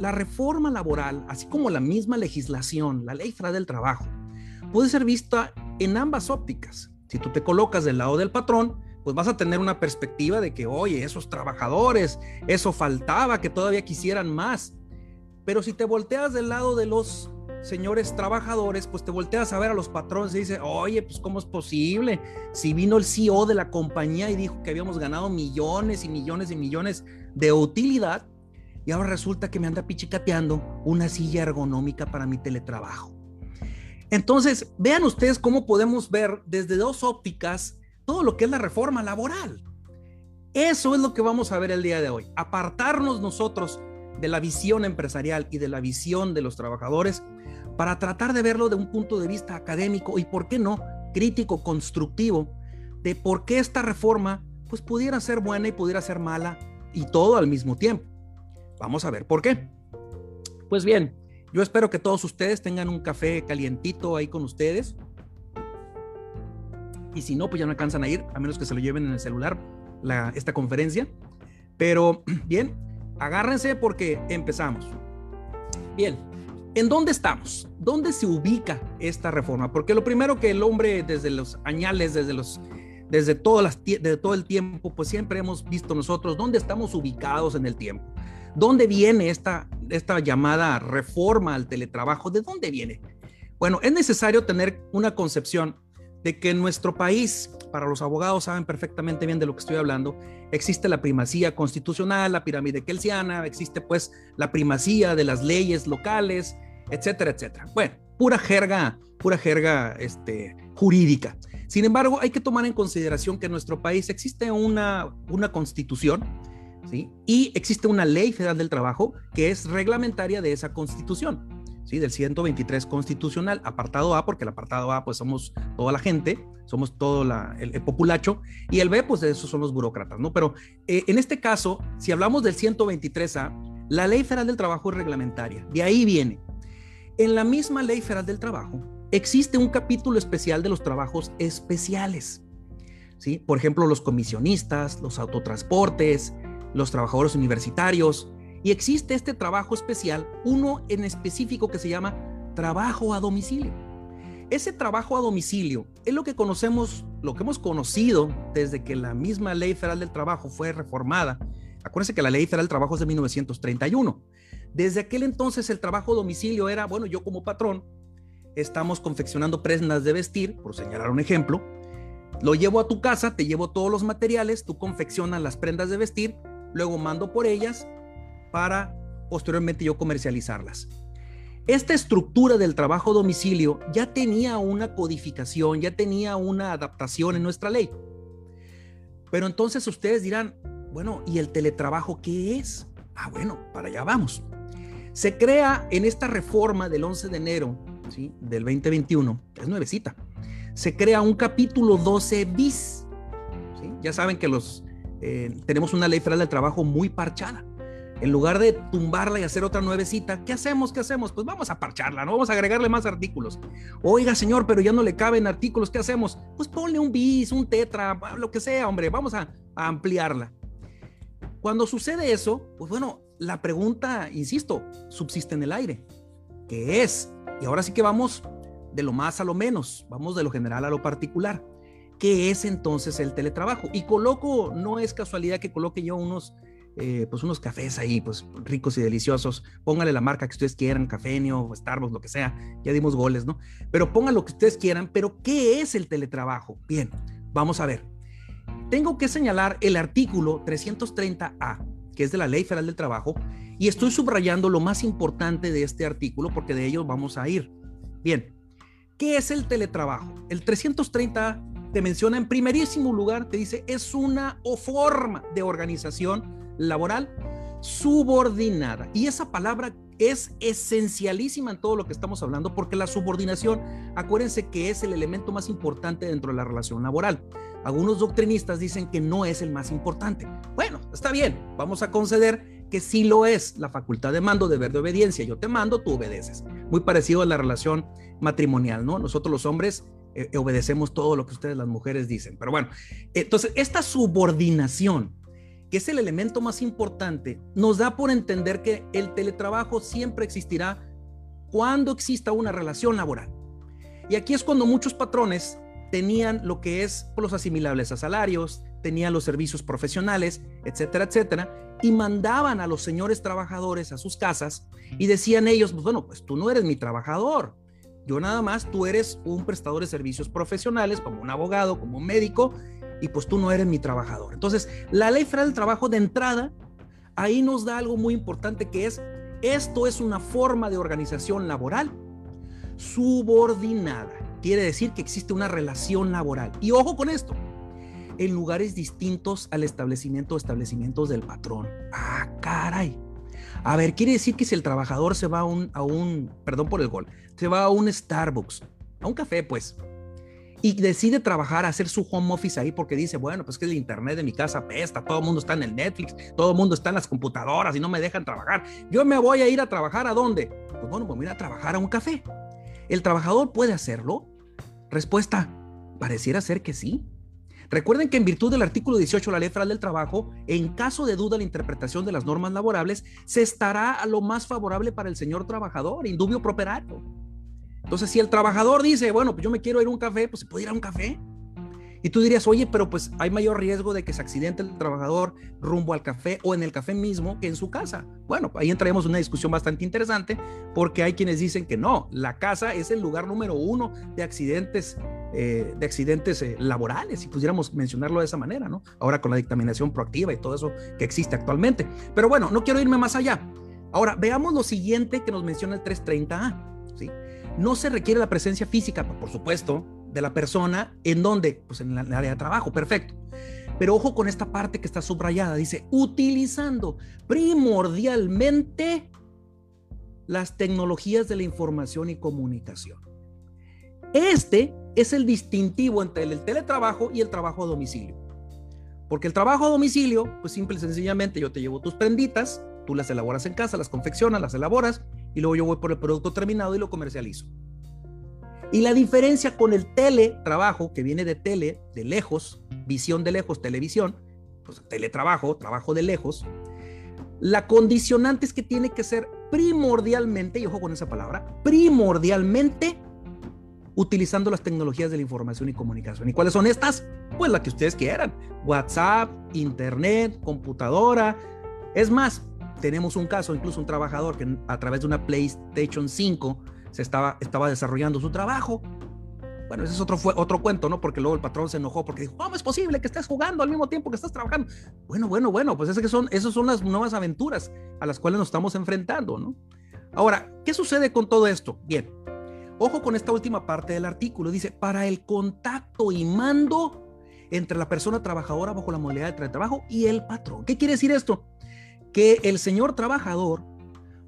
la reforma laboral, así como la misma legislación, la ley federal del trabajo, puede ser vista en ambas ópticas. Si tú te colocas del lado del patrón, pues vas a tener una perspectiva de que, oye, esos trabajadores, eso faltaba, que todavía quisieran más. Pero si te volteas del lado de los señores trabajadores, pues te volteas a ver a los patrones y dices, oye, pues ¿cómo es posible? Si vino el CEO de la compañía y dijo que habíamos ganado millones y millones y millones de utilidad, ahora resulta que me anda pichicateando una silla ergonómica para mi teletrabajo. Entonces, vean ustedes cómo podemos ver desde dos ópticas todo lo que es la reforma laboral. Eso es lo que vamos a ver el día de hoy. Apartarnos nosotros de la visión empresarial y de la visión de los trabajadores para tratar de verlo de un punto de vista académico y, ¿por qué no?, crítico, constructivo, de por qué esta reforma pues pudiera ser buena y pudiera ser mala y todo al mismo tiempo. Vamos a ver por qué. Pues bien, yo espero que todos ustedes tengan un café calientito ahí con ustedes. Y si no, pues ya no alcanzan a ir, a menos que se lo lleven en el celular la, esta conferencia. Pero bien, agárrense porque empezamos. Bien, ¿en dónde estamos? ¿Dónde se ubica esta reforma? Porque lo primero que el hombre desde los añales, desde los desde, todas las, desde todo el tiempo, pues siempre hemos visto nosotros dónde estamos ubicados en el tiempo. ¿Dónde viene esta, esta llamada reforma al teletrabajo? ¿De dónde viene? Bueno, es necesario tener una concepción de que en nuestro país, para los abogados saben perfectamente bien de lo que estoy hablando, existe la primacía constitucional, la pirámide kelsiana, existe pues la primacía de las leyes locales, etcétera, etcétera. Bueno, pura jerga, pura jerga este, jurídica. Sin embargo, hay que tomar en consideración que en nuestro país existe una, una constitución, ¿sí? Y existe una ley federal del trabajo que es reglamentaria de esa constitución. ¿sí? del 123 constitucional, apartado A, porque el apartado A pues somos toda la gente, somos todo el, populacho, y el B pues esos son los burócratas, ¿no? Pero eh, en este caso, si hablamos del 123A, la Ley Federal del Trabajo es reglamentaria, de ahí viene. En la misma Ley Federal del Trabajo existe un capítulo especial de los trabajos especiales, ¿sí? Por ejemplo, los comisionistas, los autotransportes, los trabajadores universitarios, y existe este trabajo especial, uno en específico que se llama trabajo a domicilio. Ese trabajo a domicilio es lo que conocemos, lo que hemos conocido desde que la misma Ley Federal del Trabajo fue reformada. Acuérdense que la Ley Federal del Trabajo es de 1931. Desde aquel entonces el trabajo a domicilio era, bueno, yo como patrón, estamos confeccionando prendas de vestir, por señalar un ejemplo, lo llevo a tu casa, te llevo todos los materiales, tú confeccionas las prendas de vestir, luego mando por ellas para posteriormente yo comercializarlas. Esta estructura del trabajo domicilio ya tenía una codificación, ya tenía una adaptación en nuestra ley. Pero entonces ustedes dirán, bueno, ¿y el teletrabajo qué es? Ah, bueno, para allá vamos. Se crea en esta reforma del 11 de enero ¿sí? del 2021, es nuevecita, se crea un capítulo 12 bis. ¿sí? Ya saben que los, eh, tenemos una ley federal del trabajo muy parchada en lugar de tumbarla y hacer otra nuevecita, ¿qué hacemos? ¿Qué hacemos? Pues vamos a parcharla, ¿no? Vamos a agregarle más artículos. Oiga, señor, pero ya no le caben artículos, ¿qué hacemos? Pues ponle un bis, un tetra, lo que sea, hombre, vamos a, a ampliarla. Cuando sucede eso, pues bueno, la pregunta, insisto, subsiste en el aire. ¿Qué es? Y ahora sí que vamos de lo más a lo menos, vamos de lo general a lo particular. ¿Qué es entonces el teletrabajo? Y coloco, no es casualidad que coloque yo unos eh, pues unos cafés ahí, pues ricos y deliciosos. Póngale la marca que ustedes quieran, Cafenio, Starbucks, lo que sea. Ya dimos goles, ¿no? Pero pongan lo que ustedes quieran. Pero ¿qué es el teletrabajo? Bien, vamos a ver. Tengo que señalar el artículo 330A, que es de la Ley Federal del Trabajo, y estoy subrayando lo más importante de este artículo porque de ello vamos a ir. Bien, ¿qué es el teletrabajo? El 330A te menciona en primerísimo lugar, te dice, es una o forma de organización laboral subordinada. Y esa palabra es esencialísima en todo lo que estamos hablando porque la subordinación, acuérdense que es el elemento más importante dentro de la relación laboral. Algunos doctrinistas dicen que no es el más importante. Bueno, está bien, vamos a conceder que sí lo es la facultad de mando, deber de obediencia. Yo te mando, tú obedeces. Muy parecido a la relación matrimonial, ¿no? Nosotros los hombres eh, obedecemos todo lo que ustedes las mujeres dicen. Pero bueno, entonces esta subordinación que es el elemento más importante, nos da por entender que el teletrabajo siempre existirá cuando exista una relación laboral. Y aquí es cuando muchos patrones tenían lo que es los asimilables a salarios, tenían los servicios profesionales, etcétera, etcétera, y mandaban a los señores trabajadores a sus casas y decían ellos, pues bueno, pues tú no eres mi trabajador, yo nada más, tú eres un prestador de servicios profesionales, como un abogado, como un médico, y pues tú no eres mi trabajador. Entonces, la ley federal del trabajo de entrada, ahí nos da algo muy importante que es, esto es una forma de organización laboral subordinada. Quiere decir que existe una relación laboral. Y ojo con esto, en lugares distintos al establecimiento o establecimientos del patrón. Ah, caray. A ver, quiere decir que si el trabajador se va a un, a perdón por el gol, se va a un Starbucks, a un café, pues, y decide trabajar, hacer su home office ahí porque dice, bueno, pues que el internet de mi casa pesta, todo el mundo está en el Netflix, todo el mundo está en las computadoras y no me dejan trabajar. Yo me voy a ir a trabajar a dónde? Pues bueno, pues voy a trabajar a un café. ¿El trabajador puede hacerlo? Respuesta, pareciera ser que sí. Recuerden que en virtud del artículo 18 de la Ley Federal del Trabajo, en caso de duda la interpretación de las normas laborables, se estará a lo más favorable para el señor trabajador, indubio properato. Entonces, si el trabajador dice, bueno, pues yo me quiero ir a un café, pues se puede ir a un café. Y tú dirías, oye, pero pues hay mayor riesgo de que se accidente el trabajador rumbo al café o en el café mismo que en su casa. Bueno, ahí entraremos en una discusión bastante interesante porque hay quienes dicen que no, la casa es el lugar número uno de accidentes, eh, de accidentes eh, laborales, si pudiéramos mencionarlo de esa manera, ¿no? Ahora con la dictaminación proactiva y todo eso que existe actualmente. Pero bueno, no quiero irme más allá. Ahora, veamos lo siguiente que nos menciona el 330A. ¿sí? No se requiere la presencia física, por supuesto, de la persona. ¿En dónde? Pues en el área de trabajo, perfecto. Pero ojo con esta parte que está subrayada. Dice, utilizando primordialmente las tecnologías de la información y comunicación. Este es el distintivo entre el teletrabajo y el trabajo a domicilio. Porque el trabajo a domicilio, pues simple y sencillamente yo te llevo tus prenditas, tú las elaboras en casa, las confeccionas, las elaboras y luego yo voy por el producto terminado y lo comercializo. Y la diferencia con el teletrabajo, que viene de tele, de lejos, visión de lejos, televisión, pues teletrabajo, trabajo de lejos, la condicionante es que tiene que ser primordialmente, y ojo con esa palabra, primordialmente utilizando las tecnologías de la información y comunicación. ¿Y cuáles son estas? Pues la que ustedes quieran. WhatsApp, Internet, computadora. Es más, tenemos un caso, incluso un trabajador que a través de una PlayStation 5 se estaba, estaba desarrollando su trabajo. Bueno, ese es otro, fue, otro cuento, ¿no? Porque luego el patrón se enojó porque dijo, ¿cómo es posible que estés jugando al mismo tiempo que estás trabajando? Bueno, bueno, bueno, pues es que son, esas son las nuevas aventuras a las cuales nos estamos enfrentando, ¿no? Ahora, ¿qué sucede con todo esto? Bien, ojo con esta última parte del artículo. Dice, para el contacto y mando entre la persona trabajadora bajo la modalidad de trabajo y el patrón. ¿Qué quiere decir esto? Que el señor trabajador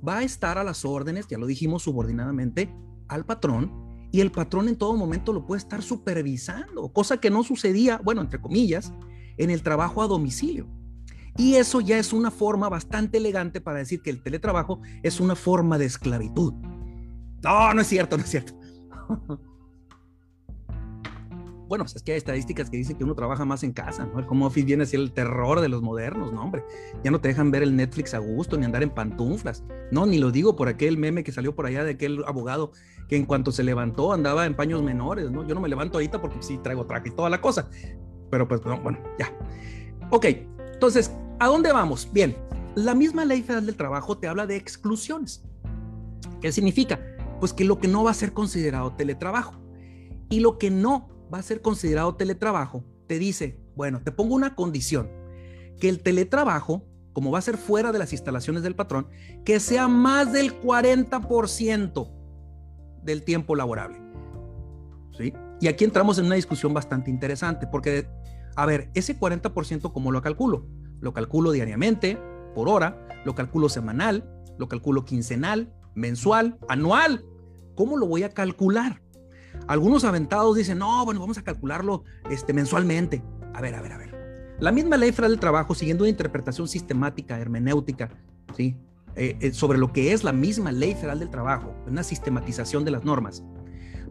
va a estar a las órdenes, ya lo dijimos subordinadamente, al patrón y el patrón en todo momento lo puede estar supervisando, cosa que no sucedía, bueno, entre comillas, en el trabajo a domicilio. Y eso ya es una forma bastante elegante para decir que el teletrabajo es una forma de esclavitud. No, no es cierto, no es cierto. bueno, pues es que hay estadísticas que dicen que uno trabaja más en casa, ¿no? El home office viene así el terror de los modernos, no, hombre. Ya no te dejan ver el Netflix a gusto, ni andar en pantuflas. No, ni lo digo por aquel meme que salió por allá de aquel abogado que en cuanto se levantó andaba en paños menores, ¿no? Yo no me levanto ahorita porque sí traigo traje y toda la cosa. Pero pues, no, bueno, ya. Ok, entonces, ¿a dónde vamos? Bien, la misma ley federal del trabajo te habla de exclusiones. ¿Qué significa? Pues que lo que no va a ser considerado teletrabajo y lo que no va a ser considerado teletrabajo, te dice, bueno, te pongo una condición, que el teletrabajo, como va a ser fuera de las instalaciones del patrón, que sea más del 40% del tiempo laborable. ¿Sí? Y aquí entramos en una discusión bastante interesante, porque, a ver, ese 40%, ¿cómo lo calculo? Lo calculo diariamente, por hora, lo calculo semanal, lo calculo quincenal, mensual, anual. ¿Cómo lo voy a calcular? Algunos aventados dicen, no, bueno, vamos a calcularlo este, mensualmente. A ver, a ver, a ver. La misma ley federal del trabajo, siguiendo una interpretación sistemática, hermenéutica, ¿sí? Eh, eh, sobre lo que es la misma ley federal del trabajo, una sistematización de las normas,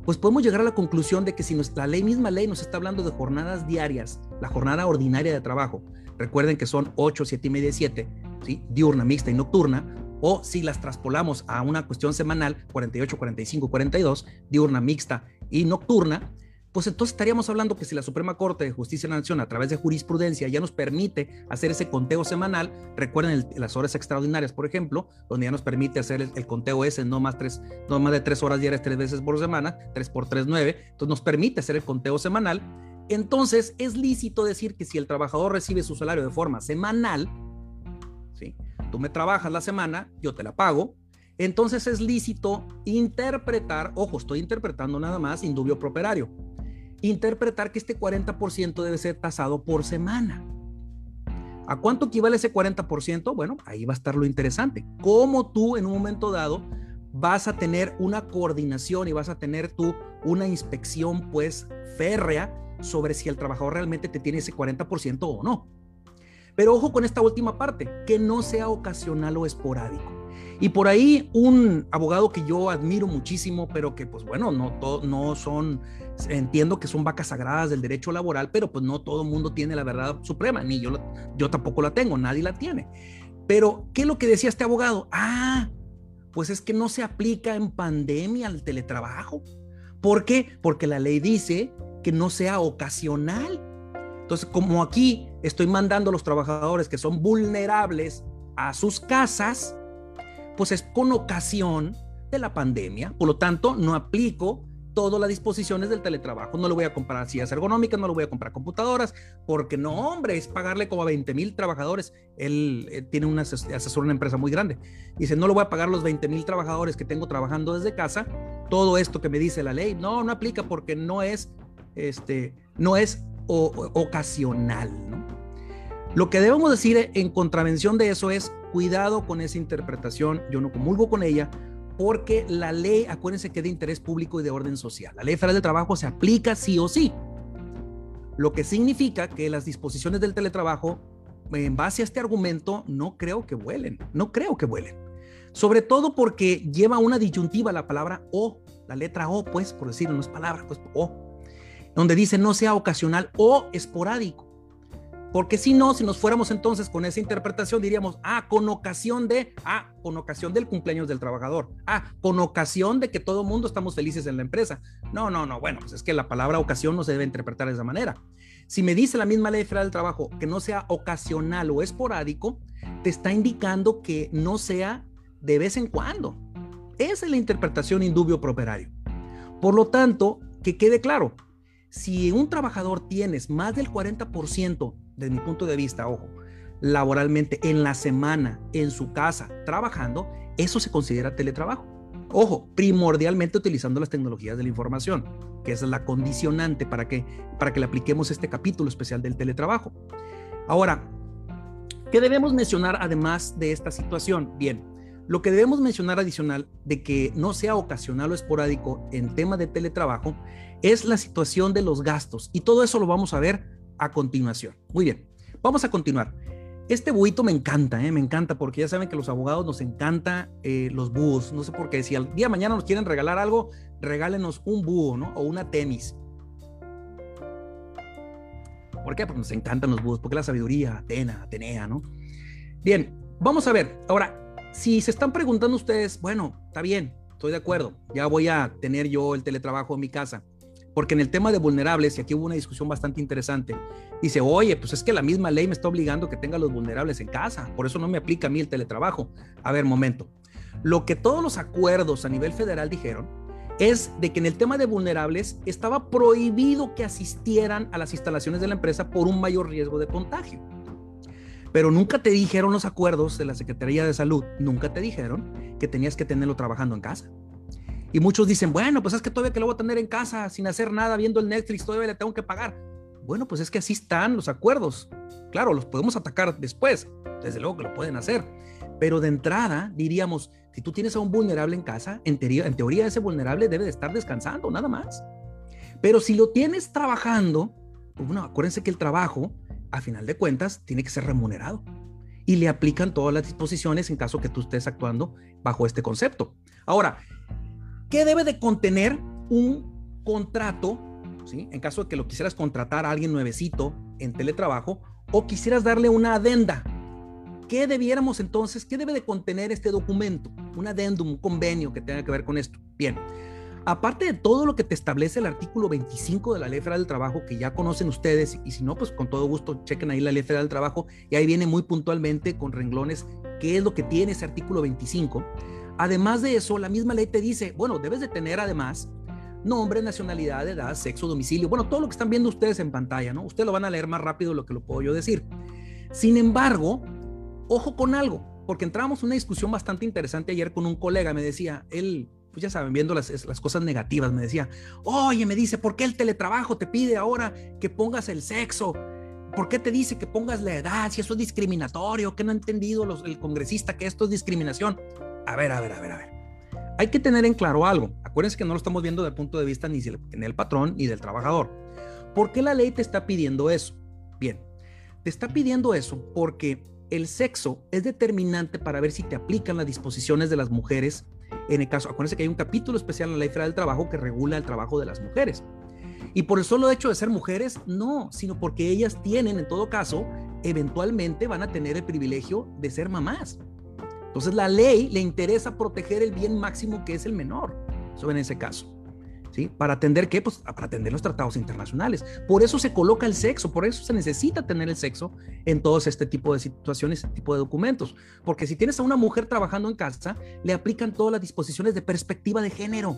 pues podemos llegar a la conclusión de que si la ley misma ley nos está hablando de jornadas diarias, la jornada ordinaria de trabajo, recuerden que son 8, 7 y media, 7, ¿sí? diurna, mixta y nocturna, o si las traspolamos a una cuestión semanal, 48, 45, 42, diurna, mixta y nocturna, pues entonces estaríamos hablando que si la Suprema Corte de Justicia de la Nación a través de jurisprudencia ya nos permite hacer ese conteo semanal, recuerden las horas extraordinarias, por ejemplo, donde ya nos permite hacer el, conteo ese, no más, tres, no más de tres horas diarias, tres veces por semana, tres por tres, nueve, entonces nos permite hacer el conteo semanal, entonces es lícito decir que si el trabajador recibe su salario de forma semanal, ¿sí? Tú me trabajas la semana, yo te la pago, entonces es lícito interpretar, ojo, estoy interpretando nada más indubio properario, interpretar que este 40% debe ser tasado por semana. ¿A cuánto equivale ese 40%? Bueno, ahí va a estar lo interesante. ¿Cómo tú en un momento dado vas a tener una coordinación y vas a tener tú una inspección pues férrea sobre si el trabajador realmente te tiene ese 40% o no? Pero ojo con esta última parte, que no sea ocasional o esporádico. Y por ahí un abogado que yo admiro muchísimo, pero que pues bueno, no, no son, entiendo que son vacas sagradas del derecho laboral, pero pues no todo mundo tiene la verdad suprema, ni yo, yo tampoco la tengo, nadie la tiene. Pero, ¿qué es lo que decía este abogado? Ah, pues es que no se aplica en pandemia al teletrabajo. ¿Por qué? Porque la ley dice que no sea ocasional. Entonces, como aquí estoy mandando a los trabajadores que son vulnerables a sus casas, pues es con ocasión de la pandemia. Por lo tanto, no aplico todas las disposiciones del teletrabajo. No le voy a comprar sillas ergonómicas, no le voy a comprar computadoras, porque no, hombre, es pagarle como a 20 mil trabajadores. Él eh, tiene un asesor, una empresa muy grande. Dice, no le voy a pagar los 20 mil trabajadores que tengo trabajando desde casa. Todo esto que me dice la ley, no, no aplica porque no es, este, no es ocasional, ¿no? Lo que debemos decir en contravención de eso es cuidado con esa interpretación, yo no comulgo con ella, porque la ley, acuérdense que es de interés público y de orden social. La ley federal del trabajo se aplica sí o sí, lo que significa que las disposiciones del teletrabajo, en base a este argumento, no creo que vuelen, no creo que vuelen. Sobre todo porque lleva una disyuntiva la palabra o, la letra o, pues, por decirlo, no es palabra, pues o, donde dice no sea ocasional o esporádico. Porque si no, si nos fuéramos entonces con esa interpretación, diríamos, ah, con ocasión de, ah, con ocasión del cumpleaños del trabajador, ah, con ocasión de que todo mundo estamos felices en la empresa. No, no, no, bueno, pues es que la palabra ocasión no se debe interpretar de esa manera. Si me dice la misma ley federal del trabajo que no sea ocasional o esporádico, te está indicando que no sea de vez en cuando. Esa es la interpretación indubio properario. Por lo tanto, que quede claro, si un trabajador tienes más del 40% desde mi punto de vista, ojo, laboralmente en la semana, en su casa, trabajando, eso se considera teletrabajo. Ojo, primordialmente utilizando las tecnologías de la información, que es la condicionante para que, para que le apliquemos este capítulo especial del teletrabajo. Ahora, ¿qué debemos mencionar además de esta situación? Bien, lo que debemos mencionar adicional de que no sea ocasional o esporádico en tema de teletrabajo es la situación de los gastos. Y todo eso lo vamos a ver a continuación. Muy bien, vamos a continuar. Este buito me encanta, ¿eh? me encanta, porque ya saben que los abogados nos encanta eh, los búhos. No sé por qué, si al día de mañana nos quieren regalar algo, regálenos un búho, ¿no? O una tenis. ¿Por qué? Porque nos encantan los búhos, porque la sabiduría, Atena, Atenea, ¿no? Bien, vamos a ver. Ahora, si se están preguntando ustedes, bueno, está bien, estoy de acuerdo, ya voy a tener yo el teletrabajo en mi casa. Porque en el tema de vulnerables, y aquí hubo una discusión bastante interesante, dice, oye, pues es que la misma ley me está obligando que tenga los vulnerables en casa, por eso no me aplica a mí el teletrabajo. A ver, momento. Lo que todos los acuerdos a nivel federal dijeron es de que en el tema de vulnerables estaba prohibido que asistieran a las instalaciones de la empresa por un mayor riesgo de contagio. Pero nunca te dijeron los acuerdos de la Secretaría de Salud, nunca te dijeron que tenías que tenerlo trabajando en casa. Y muchos dicen, bueno, pues es que todavía que lo voy a tener en casa sin hacer nada, viendo el Netflix, todavía le tengo que pagar. Bueno, pues es que así están los acuerdos. Claro, los podemos atacar después, desde luego que lo pueden hacer. Pero de entrada, diríamos, si tú tienes a un vulnerable en casa, en teoría, en teoría ese vulnerable debe de estar descansando, nada más. Pero si lo tienes trabajando, pues bueno, acuérdense que el trabajo, a final de cuentas, tiene que ser remunerado. Y le aplican todas las disposiciones en caso que tú estés actuando bajo este concepto. Ahora, ¿Qué debe de contener un contrato? ¿sí? En caso de que lo quisieras contratar a alguien nuevecito en teletrabajo o quisieras darle una adenda. ¿Qué debiéramos entonces, qué debe de contener este documento? Un adendum, un convenio que tenga que ver con esto. Bien, aparte de todo lo que te establece el artículo 25 de la Ley Federal del Trabajo, que ya conocen ustedes, y si no, pues con todo gusto chequen ahí la Ley Federal del Trabajo, y ahí viene muy puntualmente con renglones qué es lo que tiene ese artículo 25. Además de eso, la misma ley te dice, bueno, debes de tener además nombre, nacionalidad, edad, sexo, domicilio, bueno, todo lo que están viendo ustedes en pantalla, ¿no? Ustedes lo van a leer más rápido de lo que lo puedo yo decir. Sin embargo, ojo con algo, porque entramos en una discusión bastante interesante ayer con un colega, me decía, él, pues ya saben, viendo las, las cosas negativas, me decía, oye, me dice, ¿por qué el teletrabajo te pide ahora que pongas el sexo? ¿Por qué te dice que pongas la edad? Si eso es discriminatorio, que no ha entendido los, el congresista que esto es discriminación. A ver, a ver, a ver, a ver. Hay que tener en claro algo. Acuérdense que no lo estamos viendo desde el punto de vista ni del patrón ni del trabajador. ¿Por qué la ley te está pidiendo eso? Bien, te está pidiendo eso porque el sexo es determinante para ver si te aplican las disposiciones de las mujeres. En el caso, acuérdense que hay un capítulo especial en la Ley Federal del Trabajo que regula el trabajo de las mujeres. Y por el solo hecho de ser mujeres, no, sino porque ellas tienen, en todo caso, eventualmente van a tener el privilegio de ser mamás. Entonces la ley le interesa proteger el bien máximo que es el menor, eso en ese caso. ¿Sí? Para atender qué? Pues para atender los tratados internacionales. Por eso se coloca el sexo, por eso se necesita tener el sexo en todos este tipo de situaciones, este tipo de documentos. Porque si tienes a una mujer trabajando en casa, le aplican todas las disposiciones de perspectiva de género.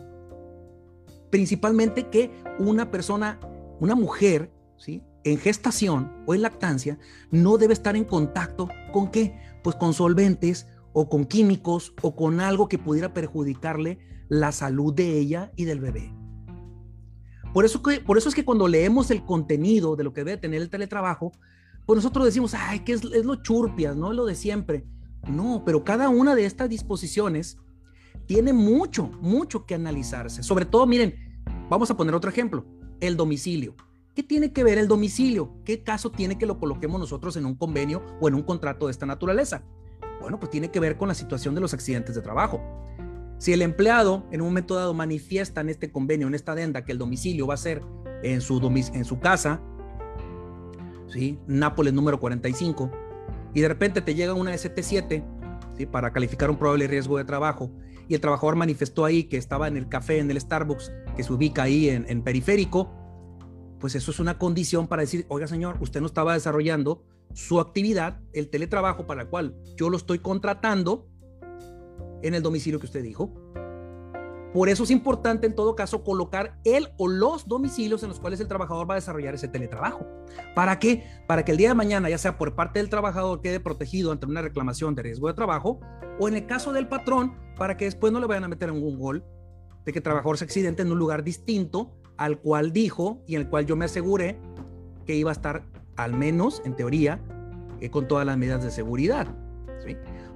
Principalmente que una persona, una mujer, ¿sí? En gestación o en lactancia, no debe estar en contacto con qué? Pues con solventes, o con químicos o con algo que pudiera perjudicarle la salud de ella y del bebé. Por eso, es que cuando leemos el contenido de lo que debe tener el teletrabajo, pues nosotros decimos, ay, que es, es lo churpias, ¿no? Es lo de siempre. No, pero cada una de estas disposiciones tiene mucho, mucho que analizarse. Sobre todo, miren, vamos a poner otro ejemplo, el domicilio. ¿Qué tiene que ver el domicilio? ¿Qué caso tiene que lo coloquemos nosotros en un convenio o en un contrato de esta naturaleza? Bueno, pues tiene que ver con la situación de los accidentes de trabajo. Si el empleado en un momento dado manifiesta en este convenio, en esta adenda, que el domicilio va a ser en su, casa, ¿sí? Nápoles número 45, y de repente te llega una ST7 ¿sí? para calificar un probable riesgo de trabajo, y el trabajador manifestó ahí que estaba en el café, en el Starbucks, que se ubica ahí en, en periférico, pues eso es una condición para decir, oiga señor, usted no estaba desarrollando su actividad, el teletrabajo para el cual yo lo estoy contratando en el domicilio que usted dijo. Por eso es importante en todo caso colocar el o los domicilios en los cuales el trabajador va a desarrollar ese teletrabajo. ¿Para qué? Para que el día de mañana, ya sea por parte del trabajador, quede protegido ante una reclamación de riesgo de trabajo, o en el caso del patrón, para que después no le vayan a meter un gol de que el trabajador se accidente en un lugar distinto al cual dijo y en el cual yo me aseguré que iba a estar al menos en teoría, eh, con todas las medidas de seguridad.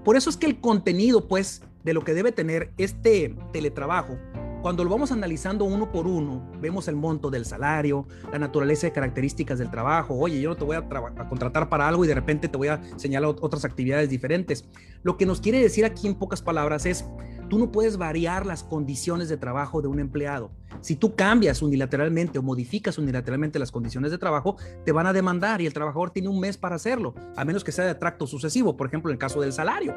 Por eso es que el contenido, pues, de lo que debe tener este teletrabajo, cuando lo vamos analizando uno por uno, vemos el monto del salario, la naturaleza y características del trabajo. Oye, yo no te voy a, a, contratar para algo y de repente te voy a señalar otras actividades diferentes. Lo que nos quiere decir aquí en pocas palabras es, Tú no puedes variar las condiciones de trabajo de un empleado. Si tú cambias unilateralmente o modificas unilateralmente las condiciones de trabajo, te van a demandar y el trabajador tiene un mes para hacerlo, a menos que sea de tracto sucesivo, por ejemplo, en el caso del salario.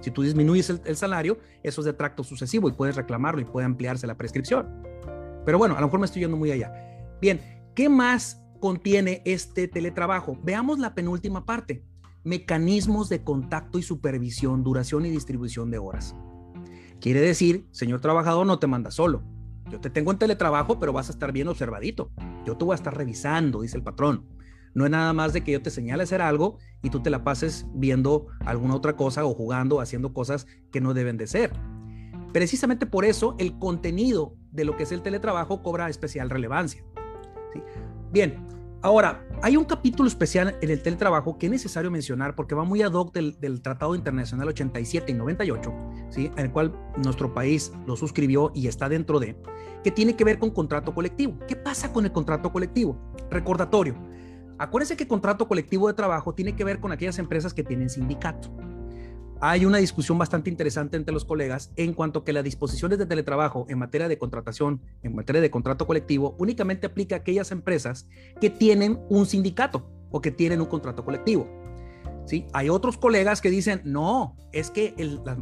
Si tú disminuyes el, salario, eso es de tracto sucesivo y puedes reclamarlo y puede ampliarse la prescripción. Pero bueno, a lo mejor me estoy yendo muy allá. Bien, ¿qué más contiene este teletrabajo? Veamos la penúltima parte. Mecanismos de contacto y supervisión, duración y distribución de horas. Quiere decir, señor trabajador, no te manda solo. Yo te tengo en teletrabajo, pero vas a estar bien observadito. Yo te voy a estar revisando, dice el patrón. No es nada más de que yo te señale hacer algo y tú te la pases viendo alguna otra cosa o jugando, haciendo cosas que no deben de ser. Precisamente por eso el contenido de lo que es el teletrabajo cobra especial relevancia. Bien, Ahora, hay un capítulo especial en el teletrabajo que es necesario mencionar porque va muy ad hoc del, Tratado Internacional 87 y 98, ¿sí? en el cual nuestro país lo suscribió y está dentro de, que tiene que ver con contrato colectivo. ¿Qué pasa con el contrato colectivo? Recordatorio. Acuérdense que contrato colectivo de trabajo tiene que ver con aquellas empresas que tienen sindicato hay una discusión bastante interesante entre los colegas en cuanto que las disposiciones de teletrabajo en materia de contratación, en materia de contrato colectivo, únicamente aplica a aquellas empresas que tienen un sindicato. o que tienen un contrato colectivo. ¿Sí? Hay otros colegas que dicen, no, es que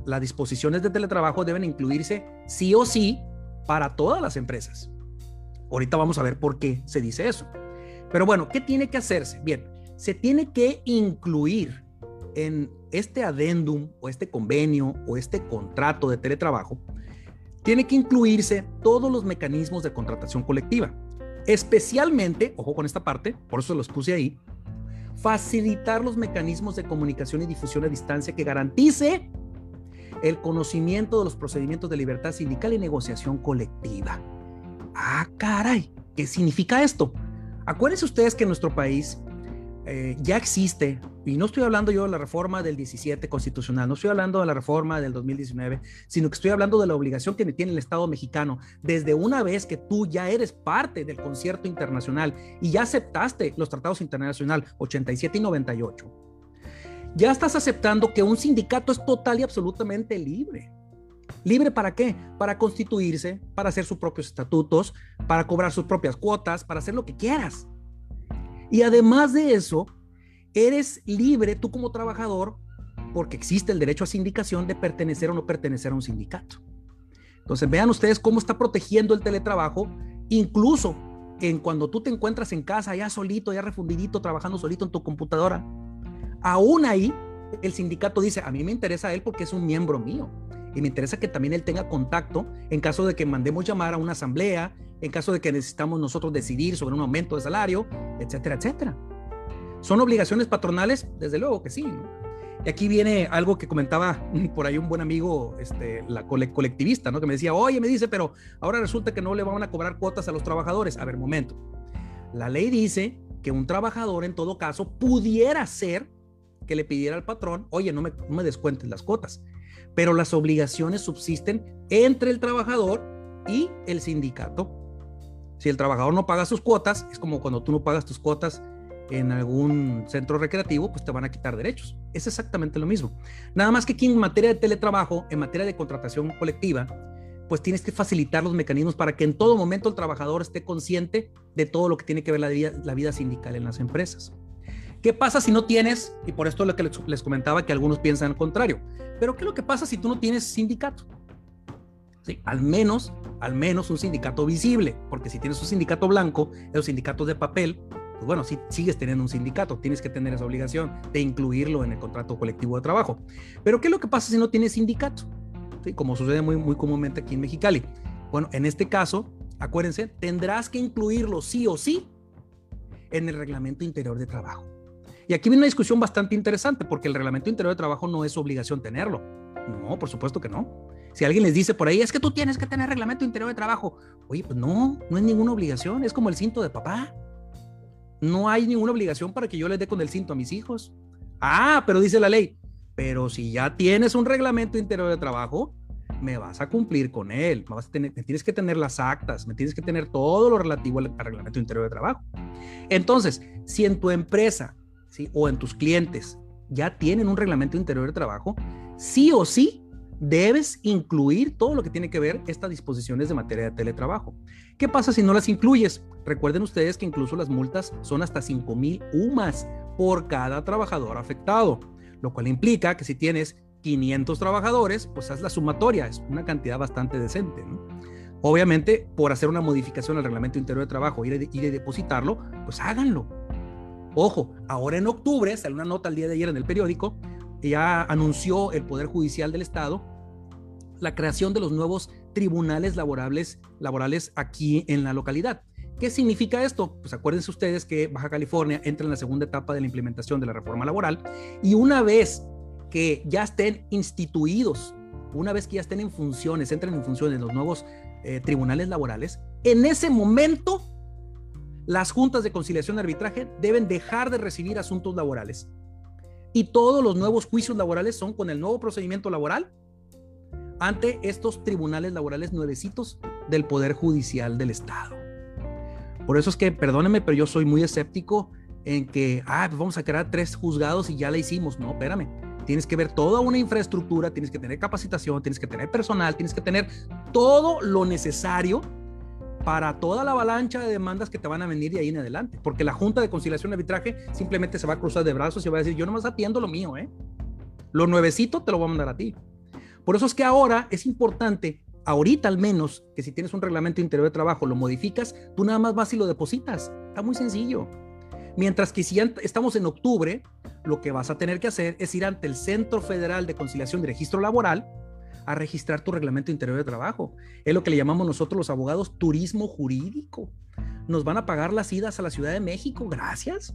las disposiciones de teletrabajo deben incluirse sí o sí para todas las empresas. Ahorita vamos a ver por qué se dice eso. Pero bueno, ¿qué tiene que hacerse? Bien, se tiene que incluir en este adendum o este convenio o este contrato de teletrabajo, tiene que incluirse todos los mecanismos de contratación colectiva. Especialmente, ojo con esta parte, por eso los puse ahí, facilitar los mecanismos de comunicación y difusión a distancia que garantice el conocimiento de los procedimientos de libertad sindical y negociación colectiva. Ah, caray, ¿qué significa esto? Acuérdense ustedes que en nuestro país eh, ya existe, y no estoy hablando yo de la reforma del 17 constitucional, no estoy hablando de la reforma del 2019, sino que estoy hablando de la obligación que tiene el Estado mexicano desde una vez que tú ya eres parte del concierto internacional y ya aceptaste los tratados internacionales 87 y 98. Ya estás aceptando que un sindicato es total y absolutamente libre. ¿Libre para qué? Para constituirse, para hacer sus propios estatutos, para cobrar sus propias cuotas, para hacer lo que quieras. Y además de eso, eres libre tú como trabajador, porque existe el derecho a sindicación de pertenecer o no pertenecer a un sindicato. Entonces vean ustedes cómo está protegiendo el teletrabajo, incluso en cuando tú te encuentras en casa ya solito, ya refundidito, trabajando solito en tu computadora. Aún ahí, el sindicato dice, a mí me interesa él porque es un miembro mío. Y me interesa que también él tenga contacto en caso de que mandemos llamar a una asamblea, en caso de que necesitamos nosotros decidir sobre un aumento de salario, etcétera, etcétera. ¿Son obligaciones patronales? Desde luego que sí. Y aquí viene algo que comentaba por ahí un buen amigo, este, la colectivista, ¿no? Que me decía, oye, me dice, pero ahora resulta que no le van a cobrar cuotas a los trabajadores. A ver, momento. La ley dice que un trabajador en todo caso pudiera ser que le pidiera al patrón, oye, no me, no me descuentes las cuotas, pero las obligaciones subsisten entre el trabajador y el sindicato si el trabajador no paga sus cuotas, es como cuando tú no pagas tus cuotas en algún centro recreativo, pues te van a quitar derechos. Es exactamente lo mismo. Nada más que aquí en materia de teletrabajo, en materia de contratación colectiva, pues tienes que facilitar los mecanismos para que en todo momento el trabajador esté consciente de todo lo que tiene que ver la vida, la vida sindical en las empresas. ¿Qué pasa si no tienes, y por esto es lo que les, comentaba que algunos piensan al contrario, pero qué es lo que pasa si tú no tienes sindicato? Al menos, al menos un sindicato visible, porque si tienes un sindicato blanco, los sindicatos de papel, pues bueno, si sigues teniendo un sindicato, tienes que tener esa obligación de incluirlo en el contrato colectivo de trabajo. Pero ¿qué es lo que pasa si no tienes sindicato? ¿Sí? Como sucede muy, muy comúnmente aquí en Mexicali. Bueno, en este caso, acuérdense, tendrás que incluirlo sí o sí en el reglamento interior de trabajo. Y aquí viene una discusión bastante interesante, porque el reglamento interior de trabajo no es obligación tenerlo. No, por supuesto que no. Si alguien les dice por ahí, es que tú tienes que tener reglamento interior de trabajo. Oye, pues no, no es ninguna obligación, es como el cinto de papá. No hay ninguna obligación para que yo les dé con el cinto a mis hijos. Ah, pero dice la ley, pero si ya tienes un reglamento interior de trabajo, me vas a cumplir con él, me, vas a tener, me tienes que tener las actas, me tienes que tener todo lo relativo al, reglamento interior de trabajo. Entonces, si en tu empresa o en tus clientes ya tienen un reglamento interior de trabajo, sí o sí debes incluir todo lo que tiene que ver estas disposiciones de materia de teletrabajo. ¿Qué pasa si no las incluyes? Recuerden ustedes que incluso las multas son hasta 5 mil UMAS por cada trabajador afectado, lo cual implica que si tienes 500 trabajadores, pues haz la sumatoria, es una cantidad bastante decente. Obviamente, por hacer una modificación al reglamento interior de trabajo, ir a depositarlo, pues háganlo. Ojo, ahora en octubre, sale una nota el día de ayer en el periódico, ya anunció el Poder Judicial del Estado la creación de los nuevos tribunales laborables, laborales aquí en la localidad. ¿Qué significa esto? Pues acuérdense ustedes que Baja California entra en la segunda etapa de la implementación de la reforma laboral y una vez que ya estén instituidos, una vez que ya estén en funciones, entren en funciones los nuevos eh, tribunales laborales, en ese momento las juntas de conciliación y arbitraje deben dejar de recibir asuntos laborales y todos los nuevos juicios laborales son con el nuevo procedimiento laboral ante estos tribunales laborales nuevecitos del Poder Judicial del Estado. Por eso es que, perdónenme, pero yo soy muy escéptico en que, ah, pues vamos a crear tres juzgados y ya la hicimos. No, espérame. Tienes que ver toda una infraestructura, tienes que tener capacitación, tienes que tener personal, tienes que tener todo lo necesario para toda la avalancha de demandas que te van a venir de ahí en adelante, porque la Junta de Conciliación y Arbitraje simplemente se va a cruzar de brazos y va a decir, yo nomás atiendo lo mío, ¿eh? Lo nuevecito te lo voy a mandar a ti. Por eso es que ahora es importante, ahorita al menos, que si tienes un reglamento interior de trabajo, lo modificas, tú nada más vas y lo depositas. Está muy sencillo. Mientras que si estamos en octubre, lo que vas a tener que hacer es ir ante el Centro Federal de Conciliación y Registro Laboral a registrar tu reglamento interior de trabajo. Es lo que le llamamos nosotros los abogados turismo jurídico. Nos van a pagar las idas a la Ciudad de México, gracias.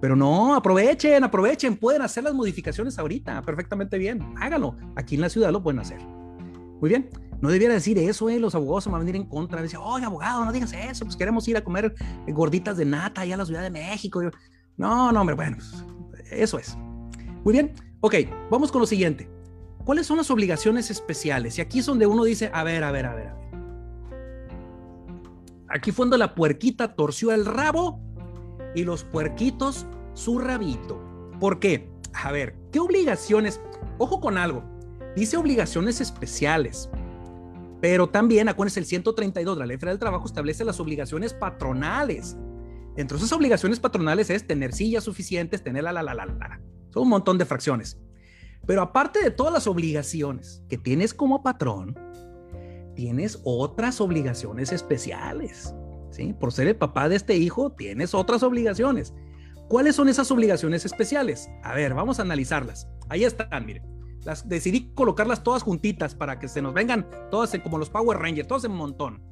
Pero no, aprovechen, aprovechen, pueden hacer las modificaciones ahorita, perfectamente bien, háganlo. Aquí en la ciudad lo pueden hacer. Muy bien, no debiera decir eso, ¿eh? los abogados se van a venir en contra. Decir, oye, abogado, no digas eso, pues queremos ir a comer gorditas de nata allá a la Ciudad de México. No, no, hombre, bueno, eso es. Muy bien, ok, vamos con lo siguiente. ¿Cuáles son las obligaciones especiales? Y aquí es donde uno dice, a ver, a ver, a ver, a ver. Aquí fue donde la puerquita torció el rabo y los puerquitos su rabito. ¿Por qué? A ver, ¿qué obligaciones? Ojo con algo. Dice obligaciones especiales. Pero también, acuérdense, el 132 de la Ley Federal del Trabajo establece las obligaciones patronales. Entonces, esas obligaciones patronales es tener sillas suficientes, tener la, la, la, la, la. Son un montón de fracciones. Pero aparte de todas las obligaciones que tienes como patrón, tienes otras obligaciones especiales. ¿sí? Por ser el papá de este hijo, tienes otras obligaciones. ¿Cuáles son esas obligaciones especiales? A ver, vamos a analizarlas. Ahí están, miren. Las, decidí colocarlas todas juntitas para que se nos vengan todas como los Power Rangers, todas en montón.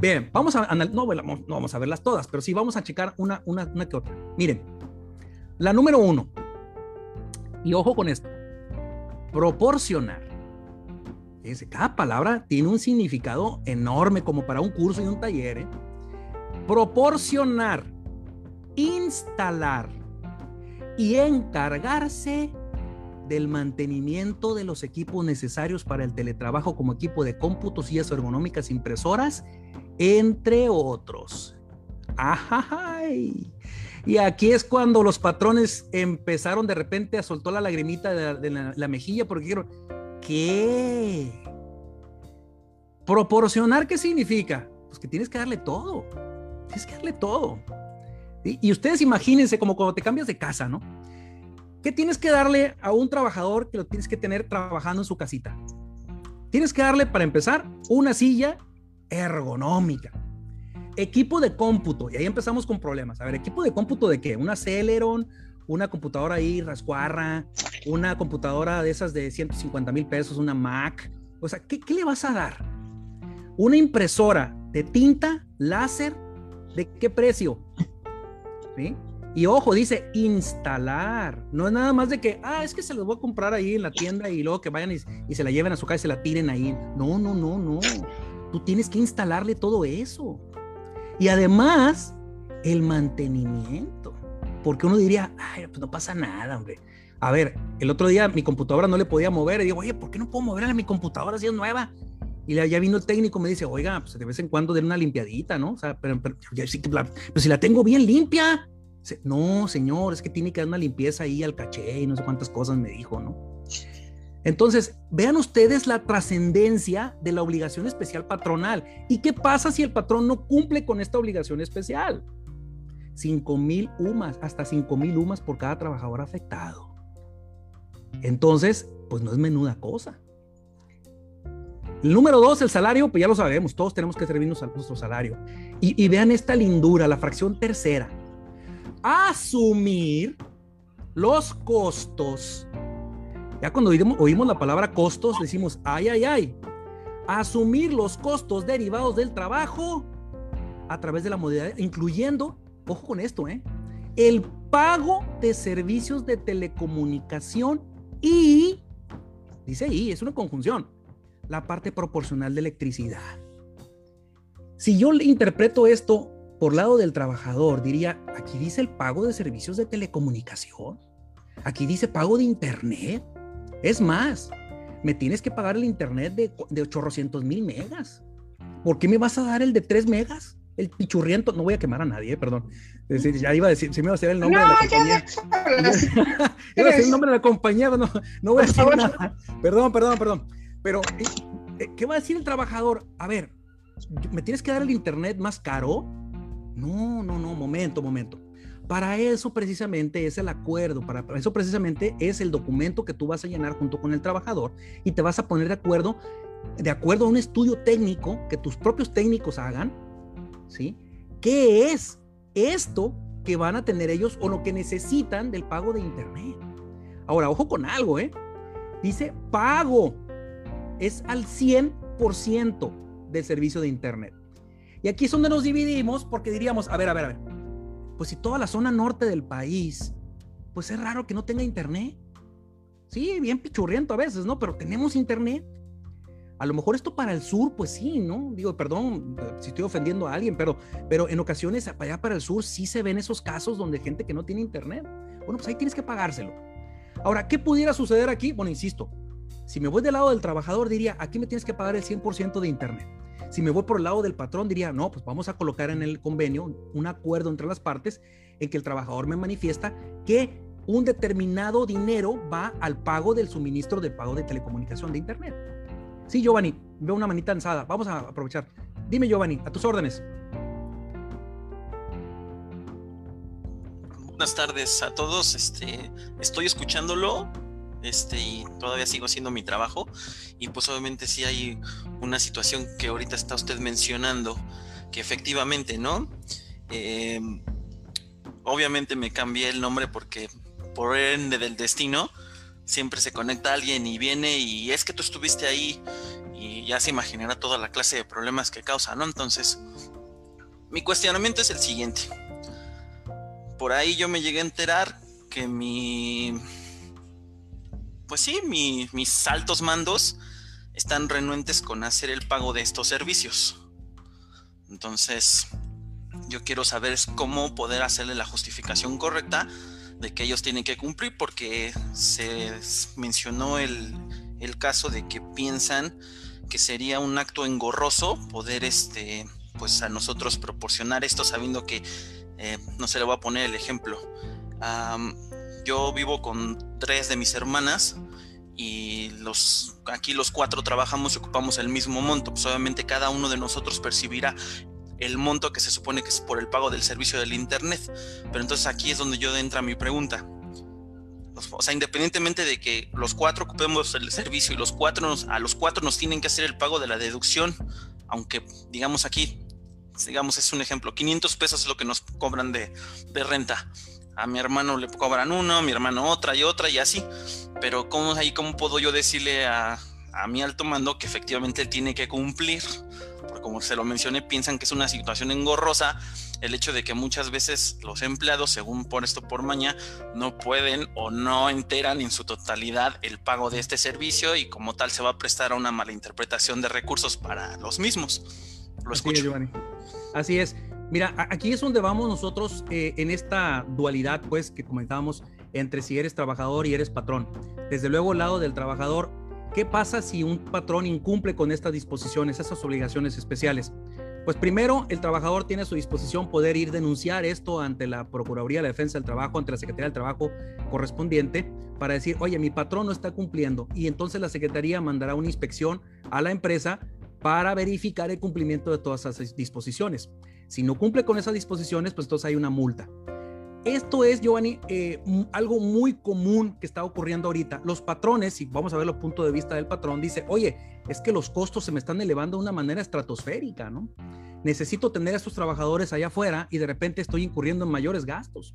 Bien, vamos a no, vamos a verlas todas, pero sí vamos a checar una, una, una que otra. Miren, la número uno, y ojo con esto, proporcionar. Cada palabra tiene un significado enorme como para un curso y un taller. ¿eh? Proporcionar, instalar y encargarse del mantenimiento de los equipos necesarios para el teletrabajo como equipo de cómputo, sillas ergonómicas, impresoras, entre otros. ¡Ay! Y aquí es cuando los patrones empezaron de repente a soltar la lagrimita de, la, mejilla porque dijeron, ¿qué? Proporcionar, ¿qué significa? Pues que tienes que darle todo. Tienes que darle todo. Y ustedes imagínense como cuando te cambias de casa, ¿no? ¿Qué tienes que darle a un trabajador que lo tienes que tener trabajando en su casita? Tienes que darle, para empezar, una silla ergonómica Equipo de cómputo, y ahí empezamos con problemas. A ver, ¿equipo de cómputo de qué? ¿Una Celeron? ¿Una computadora ahí rascuarra? ¿Una computadora de esas de 150 mil pesos? ¿Una Mac? O sea, ¿qué, ¿qué le vas a dar? ¿Una impresora de tinta, láser? ¿De qué precio? ¿Sí? Y ojo, dice instalar. No es nada más de que, ah, es que se los voy a comprar ahí en la tienda y luego que vayan y, y, se la lleven a su casa y se la tiren ahí. No, no, no, no. Tú tienes que instalarle todo eso. Y además, el mantenimiento. Porque uno diría, ay, pues no pasa nada, hombre. A ver, el otro día mi computadora no le podía mover y digo, oye, ¿por qué no puedo moverla? Mi computadora si es nueva. Y ya vino el técnico me dice, oiga, pues de vez en cuando den una limpiadita, ¿no? O sea, pero, pero, si la tengo bien limpia. No, señor, es que tiene que dar una limpieza ahí al caché y no sé cuántas cosas me dijo, ¿no? Entonces, vean ustedes la trascendencia de la obligación especial patronal. ¿Y qué pasa si el patrón no cumple con esta obligación especial? 5 mil UMAS, hasta 5 mil UMAS por cada trabajador afectado. Entonces, pues no es menuda cosa. El número dos, el salario, pues ya lo sabemos, todos tenemos que servirnos a nuestro salario. Y, y vean esta lindura, la fracción tercera. Asumir los costos ya cuando oímos, la palabra costos, decimos, ay, ay, ay, asumir los costos derivados del trabajo a través de la modalidad, incluyendo, ojo con esto, ¿eh? el pago de servicios de telecomunicación y, dice ahí, es una conjunción, la parte proporcional de electricidad. Si yo interpreto esto por lado del trabajador, diría, aquí dice el pago de servicios de telecomunicación, aquí dice pago de internet, es más, me tienes que pagar el internet de, de 800 mil megas. ¿Por qué me vas a dar el de 3 megas? El pichurriento, no voy a quemar a nadie, perdón. Es decir, ya iba a decir, si me iba a hacer el nombre de la compañía. iba a decir el nombre de la compañía, no, no voy a decir nada. Perdón, perdón, perdón. Pero, eh, eh, ¿qué va a decir el trabajador? A ver, ¿me tienes que dar el internet más caro? No, no, no, momento, momento. Para eso precisamente es el acuerdo, para eso precisamente es el documento que tú vas a llenar junto con el trabajador y te vas a poner de acuerdo, de acuerdo a un estudio técnico que tus propios técnicos hagan, ¿sí? ¿Qué es esto que van a tener ellos o lo que necesitan del pago de internet? Ahora, ojo con algo, ¿eh? Dice pago. Es al 100% del servicio de internet. Y aquí es donde nos dividimos porque diríamos, a ver, a ver, a ver, pues si toda la zona norte del país, pues es raro que no tenga internet. Sí, bien pichurriento a veces, ¿no? Pero tenemos internet. A lo mejor esto para el sur, pues sí, ¿no? Digo, perdón si estoy ofendiendo a alguien, pero, pero en ocasiones para allá para el sur sí se ven esos casos donde gente que no tiene internet. Bueno, pues ahí tienes que pagárselo. Ahora, ¿qué pudiera suceder aquí? Bueno, insisto, si me voy del lado del trabajador, diría, aquí me tienes que pagar el 100% de internet. Si me voy por el lado del patrón, diría, no, pues vamos a colocar en el convenio un acuerdo entre las partes en que el trabajador me manifiesta que un determinado dinero va al pago del suministro del pago de telecomunicación de Internet. Sí, Giovanni, veo una manita alzada. Vamos a aprovechar. Dime, Giovanni, a tus órdenes. Buenas tardes a todos. Este, estoy escuchándolo este, y todavía sigo haciendo mi trabajo. Y pues obviamente sí hay una situación que ahorita está usted mencionando, que efectivamente, ¿no? Em, obviamente me cambié el nombre porque por ende del destino siempre se conecta alguien y viene y es que tú estuviste ahí y ya se imaginará toda la clase de problemas que causa, ¿no? Entonces, mi cuestionamiento es el siguiente. Por ahí yo me llegué a enterar que mi pues sí, mis altos mandos están renuentes con hacer el pago de estos servicios. Entonces, yo quiero saber cómo poder hacerle la justificación correcta de que ellos tienen que cumplir porque se mencionó el, caso de que piensan que sería un acto engorroso poder este pues a nosotros proporcionar esto sabiendo que eh, no se le voy a poner el ejemplo yo vivo con tres de mis hermanas y los aquí los cuatro trabajamos y ocupamos el mismo monto. Pues obviamente cada uno de nosotros percibirá el monto que se supone que es por el pago del servicio del internet. Pero entonces aquí es donde yo entra mi pregunta. O sea, independientemente de que los cuatro ocupemos el servicio y los cuatro nos, a los cuatro nos tienen que hacer el pago de la deducción, aunque digamos aquí, digamos es un ejemplo, 500 pesos es lo que nos cobran de, de renta a mi hermano le cobran uno, a mi hermano otra y otra y así. Pero ¿cómo, ahí cómo puedo yo decirle a, a mi alto mando que efectivamente él tiene que cumplir? Porque como se lo mencioné, piensan que es una situación engorrosa el hecho de que muchas veces los empleados, según por esto por mañana, no pueden o no enteran en su totalidad el pago de este servicio y como tal se va a prestar a una mala interpretación de recursos para los mismos. Lo escucho. Giovanni. Así es. Mira, aquí es donde vamos nosotros eh, en esta dualidad, pues, que comentábamos entre si eres trabajador y eres patrón. Desde luego, lado del trabajador, ¿qué pasa si un patrón incumple con estas disposiciones, esas obligaciones especiales? Pues primero, el trabajador tiene a su disposición poder ir denunciar esto ante la Procuraduría de la Defensa del Trabajo, ante la Secretaría del Trabajo correspondiente, para decir, oye, mi patrón no está cumpliendo. Y entonces la Secretaría mandará una inspección a la empresa para verificar el cumplimiento de todas esas disposiciones. Si no cumple con esas disposiciones, pues entonces hay una multa. Esto es, Giovanni, eh, algo muy común que está ocurriendo ahorita. Los patrones, si vamos a ver el punto de vista del patrón, dice, oye, es que los costos se me están elevando de una manera estratosférica, ¿no? Necesito tener a estos trabajadores allá afuera y de repente estoy incurriendo en mayores gastos.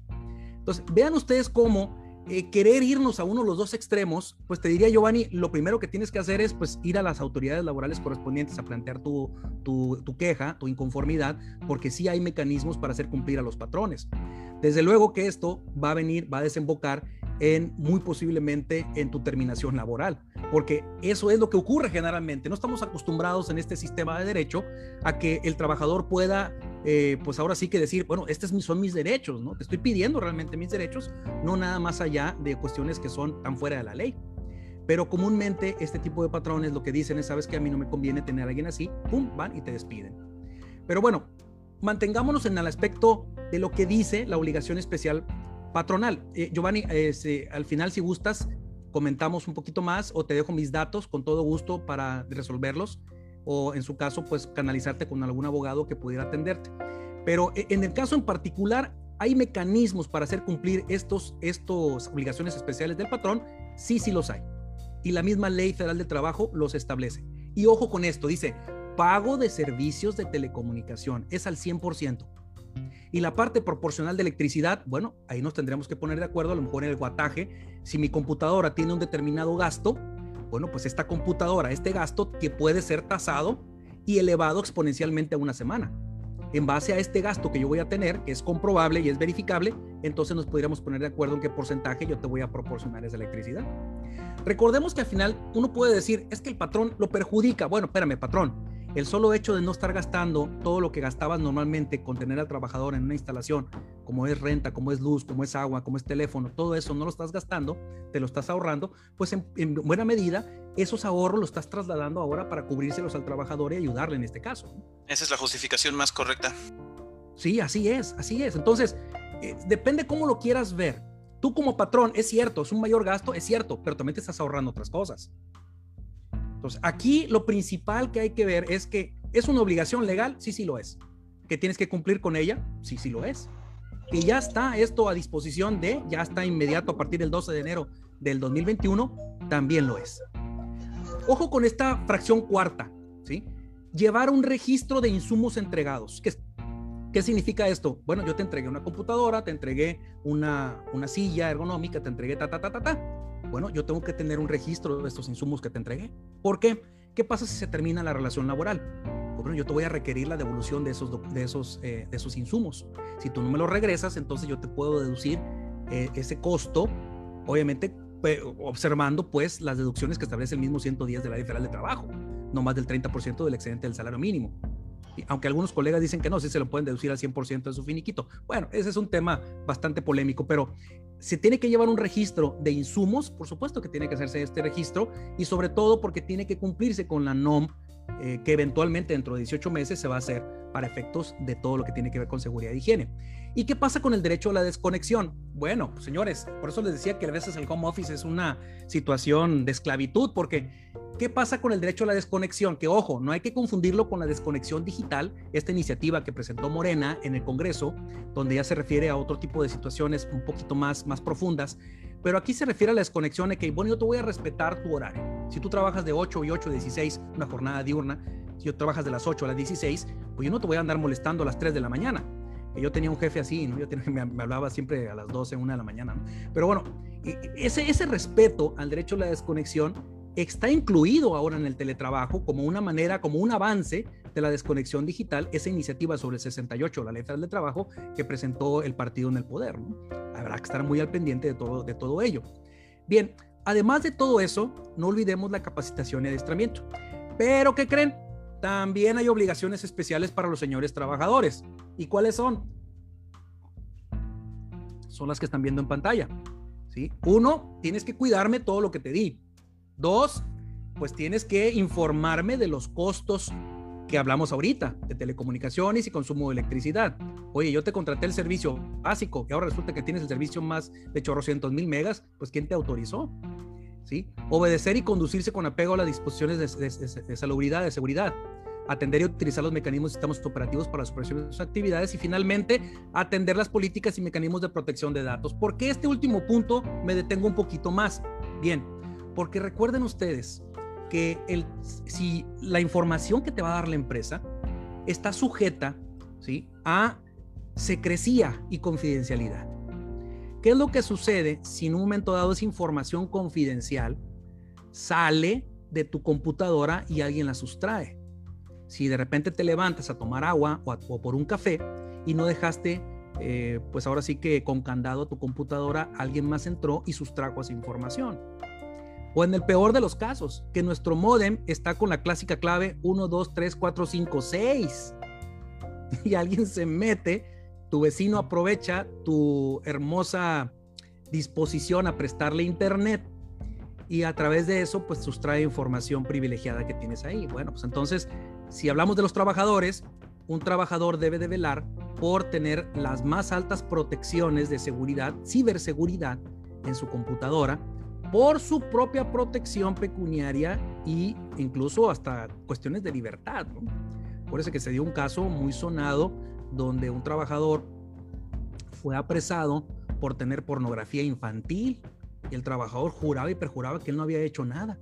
Entonces, vean ustedes cómo eh, querer irnos a uno de los dos extremos, pues te diría Giovanni, lo primero que tienes que hacer es pues ir a las autoridades laborales correspondientes a plantear tu, tu, tu queja, tu inconformidad, porque sí hay mecanismos para hacer cumplir a los patrones. Desde luego que esto va a venir, va a desembocar en muy posiblemente en tu terminación laboral, porque eso es lo que ocurre generalmente. No estamos acostumbrados en este sistema de derecho a que el trabajador pueda, eh, pues ahora sí que decir, bueno, estos son mis derechos, ¿no? Te estoy pidiendo realmente mis derechos, no nada más allá de cuestiones que son tan fuera de la ley. Pero comúnmente este tipo de patrones lo que dicen es, sabes que a mí no me conviene tener a alguien así, pum, van y te despiden. Pero bueno, mantengámonos en el aspecto de lo que dice la obligación especial patronal. Eh, Giovanni, este, al final, si gustas, comentamos un poquito más o te dejo mis datos con todo gusto para resolverlos. O en su caso, pues canalizarte con algún abogado que pudiera atenderte. Pero e, en el caso en particular, ¿hay mecanismos para hacer cumplir estos, estos obligaciones especiales del patrón? Sí, sí los hay. Y la misma ley federal de trabajo los establece. Y ojo con esto, dice, pago de servicios de telecomunicación, es al 100%. Y la parte proporcional de electricidad, bueno, ahí nos tendremos que poner de acuerdo, a lo mejor en el guataje, si mi computadora tiene un determinado gasto, bueno, pues esta computadora, este gasto que puede ser tasado y elevado exponencialmente a una semana. En base a este gasto que yo voy a tener, que es comprobable y es verificable, entonces nos podríamos poner de acuerdo en qué porcentaje yo te voy a proporcionar esa electricidad. Recordemos que al final uno puede decir, es que el patrón lo perjudica. Bueno, espérame, patrón, el solo hecho de no estar gastando todo lo que gastabas normalmente con tener al trabajador en una instalación, como es renta, como es luz, como es agua, como es teléfono, todo eso no lo estás gastando, te lo estás ahorrando, pues en, buena medida esos ahorros los estás trasladando ahora para cubrírselos al trabajador y ayudarle en este caso. Esa es la justificación más correcta. Sí, así es, así es. Entonces, eh, depende cómo lo quieras ver. Tú como patrón, es cierto, es un mayor gasto, es cierto, pero también te estás ahorrando otras cosas. Aquí lo principal que hay que ver es que es una obligación legal, sí, sí lo es. Que tienes que cumplir con ella, sí, sí lo es. Que ya está esto a disposición de, ya está inmediato a partir del 12 de enero del 2021, también lo es. Ojo con esta fracción cuarta, ¿sí? Llevar un registro de insumos entregados. ¿Qué, ¿Qué significa esto? Bueno, yo te entregué una computadora, te entregué una, una silla ergonómica, te entregué ta, ta, ta, ta, ta bueno, yo tengo que tener un registro de estos insumos que te entregué. ¿Por qué? ¿Qué pasa si se termina la relación laboral? Pues bueno, yo te voy a requerir la devolución de esos, de esos, eh, de esos insumos. Si tú no me los regresas, entonces yo te puedo deducir eh, ese costo, obviamente observando pues las deducciones que establece el mismo 110 de la Ley Federal de Trabajo, no más del 30% del excedente del salario mínimo aunque algunos colegas dicen que no, si se lo pueden deducir al 100% de su finiquito. Bueno, ese es un tema bastante polémico, pero se tiene que llevar un registro de insumos, por supuesto que tiene que hacerse este registro, y sobre todo porque tiene que cumplirse con la NOM, eh, que eventualmente dentro de 18 meses se va a hacer para efectos de todo lo que tiene que ver con seguridad e higiene. ¿Y qué pasa con el derecho a la desconexión? Bueno, señores, por eso les decía que a veces el home office es una situación de esclavitud, porque ¿Qué pasa con el derecho a la desconexión? Que ojo, no hay que confundirlo con la desconexión digital, esta iniciativa que presentó Morena en el Congreso, donde ya se refiere a otro tipo de situaciones un poquito más, más profundas, pero aquí se refiere a la desconexión de que, bueno, yo te voy a respetar tu horario. Si tú trabajas de 8 y 8 16, una jornada diurna, si yo trabajas de las 8 a las 16, pues yo no te voy a andar molestando a las 3 de la mañana. Yo tenía un jefe así, ¿no? Yo tenía, me, me, hablaba siempre a las 12, 1 de la mañana, ¿no? Pero bueno, ese, ese respeto al derecho a la desconexión está incluido ahora en el teletrabajo como una manera, como un avance de la desconexión digital, esa iniciativa sobre el 68, la letra del trabajo, que presentó el partido en el poder. Habrá que estar muy al pendiente de todo, de todo ello. Bien, además de todo eso, no olvidemos la capacitación y adiestramiento. Pero, ¿qué creen? También hay obligaciones especiales para los señores trabajadores. ¿Y cuáles son? Son las que están viendo en pantalla. ¿sí? Uno, tienes que cuidarme todo lo que te di. Dos, pues tienes que informarme de los costos que hablamos ahorita, de telecomunicaciones y consumo de electricidad. Oye, yo te contraté el servicio básico y ahora resulta que tienes el servicio más de chorrocientos mil megas, pues ¿quién te autorizó? ¿Sí? Obedecer y conducirse con apego a las disposiciones de, salubridad, de seguridad. Atender y utilizar los mecanismos y sistemas operativos para la superación de sus actividades y finalmente atender las políticas y mecanismos de protección de datos. ¿Por qué este último punto me detengo un poquito más? Bien, porque recuerden ustedes que el, si la información que te va a dar la empresa está sujeta ¿sí? a secrecía y confidencialidad. ¿Qué es lo que sucede si en un momento dado esa información confidencial sale de tu computadora y alguien la sustrae? Si de repente te levantas a tomar agua o, por un café y no dejaste, eh, pues ahora sí que con candado a tu computadora, alguien más entró y sustrajo esa información. O en el peor de los casos, que nuestro modem está con la clásica clave 1, 2, 3, 4, 5, 6. Y alguien se mete, tu vecino aprovecha tu hermosa disposición a prestarle internet y a través de eso pues sustrae información privilegiada que tienes ahí. Bueno, pues entonces, si hablamos de los trabajadores, un trabajador debe de velar por tener las más altas protecciones de seguridad, ciberseguridad en su computadora por su propia protección pecuniaria y incluso hasta cuestiones de libertad. Por eso que se dio un caso muy sonado donde un trabajador fue apresado por tener pornografía infantil y el trabajador juraba y perjuraba que él no había hecho nada.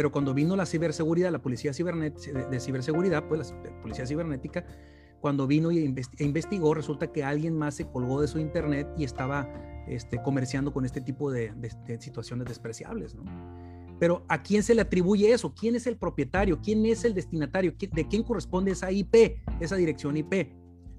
Pero cuando vino la ciberseguridad, la policía de ciberseguridad, pues la policía cibernética, cuando vino e investigó, resulta que alguien más se colgó de su internet y estaba este, comerciando con este tipo de, situaciones despreciables, ¿no? Pero ¿a quién se le atribuye eso? ¿Quién es el propietario? ¿Quién es el destinatario? ¿De quién corresponde esa IP, esa dirección IP?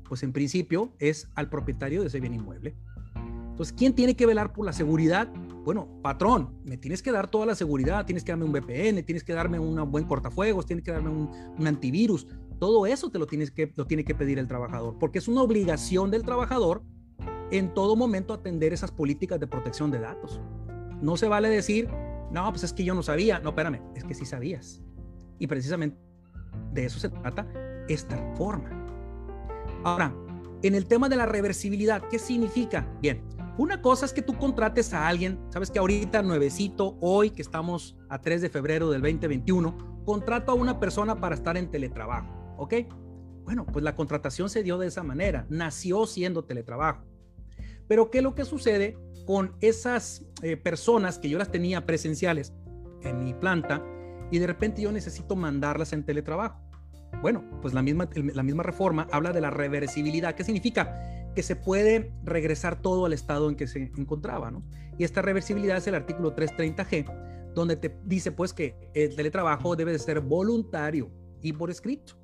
Pues en principio es al propietario de ese bien inmueble. Entonces, ¿quién tiene que velar por la seguridad? Bueno, patrón, me tienes que dar toda la seguridad, tienes que darme un VPN, tienes que darme un buen cortafuegos, tienes que darme un, antivirus. Todo eso te lo, tienes que, lo tiene que pedir el trabajador, porque es una obligación del trabajador en todo momento atender esas políticas de protección de datos. No se vale decir, no, pues es que yo no sabía. No, espérame, es que sí sabías. Y precisamente de eso se trata esta forma. Ahora, en el tema de la reversibilidad, ¿qué significa? Bien, una cosa es que tú contrates a alguien, sabes que ahorita nuevecito, hoy que estamos a 3 de febrero del 2021, contrato a una persona para estar en teletrabajo, ¿ok? Bueno, pues la contratación se dio de esa manera, nació siendo teletrabajo. Pero ¿qué es lo que sucede con esas eh, personas que yo las tenía presenciales en mi planta y de repente yo necesito mandarlas en teletrabajo? Bueno, pues la misma, la misma reforma habla de la reversibilidad. ¿Qué significa? Que se puede regresar todo al estado en que se encontraba, ¿no? Y esta reversibilidad es el artículo 330G, donde te dice pues que el teletrabajo debe de ser voluntario y por escrito.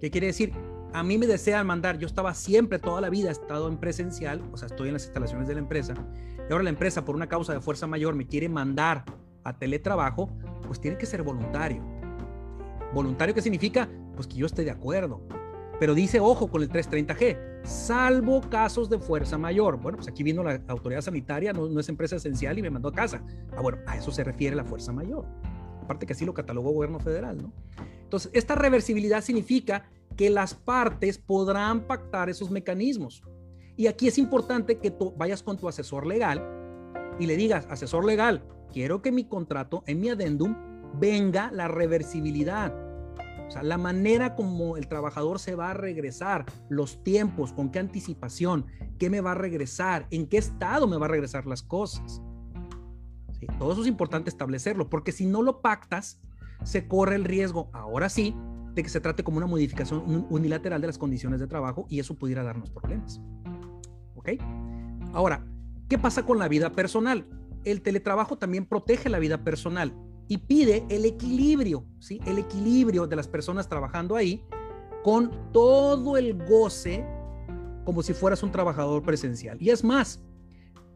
¿Qué quiere decir? a mí me desean mandar, yo estaba siempre, toda la vida, he estado en presencial, o sea, estoy en las instalaciones de la empresa, y ahora la empresa, por una causa de fuerza mayor, me quiere mandar a teletrabajo, pues tiene que ser voluntario. ¿Voluntario qué significa? Pues que yo esté de acuerdo. Pero dice, ojo con el 330G, salvo casos de fuerza mayor. Bueno, pues aquí vino la autoridad sanitaria, no, es empresa esencial y me mandó a casa. Ah, bueno, a eso se refiere la fuerza mayor. Aparte que así lo catalogó el gobierno federal, ¿no? Entonces, esta reversibilidad significa que las partes podrán pactar esos mecanismos. Y aquí es importante que tú vayas con tu asesor legal y le digas, asesor legal, quiero que mi contrato, en mi adendum, venga la reversibilidad. Sea, la manera como el trabajador se va a regresar, los tiempos, con qué anticipación, qué me va a regresar, en qué estado me va a regresar las cosas. Todo eso es importante establecerlo, porque si no lo pactas, se corre el riesgo, ahora sí, de que se trate como una modificación unilateral de las condiciones de trabajo y eso pudiera darnos problemas. ¿Ok? Ahora, ¿qué pasa con la vida personal? El teletrabajo también protege la vida personal y pide el equilibrio, ¿sí? El equilibrio de las personas trabajando ahí con todo el goce como si fueras un trabajador presencial. Y es más,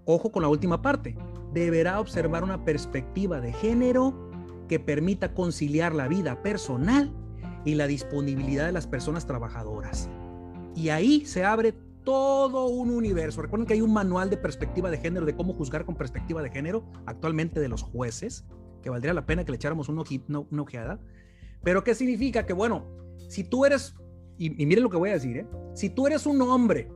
ojo con la última parte, deberá observar una perspectiva de género que permita conciliar la vida personal y la disponibilidad de las personas trabajadoras. Y ahí se abre todo un universo. Recuerden que hay un manual de perspectiva de género, de cómo juzgar con perspectiva de género, actualmente de los jueces, que valdría la pena que le echáramos una, ojeada. Pero ¿qué significa? Que bueno, si tú eres, y, y miren lo que voy a decir, ¿eh? si tú eres un hombre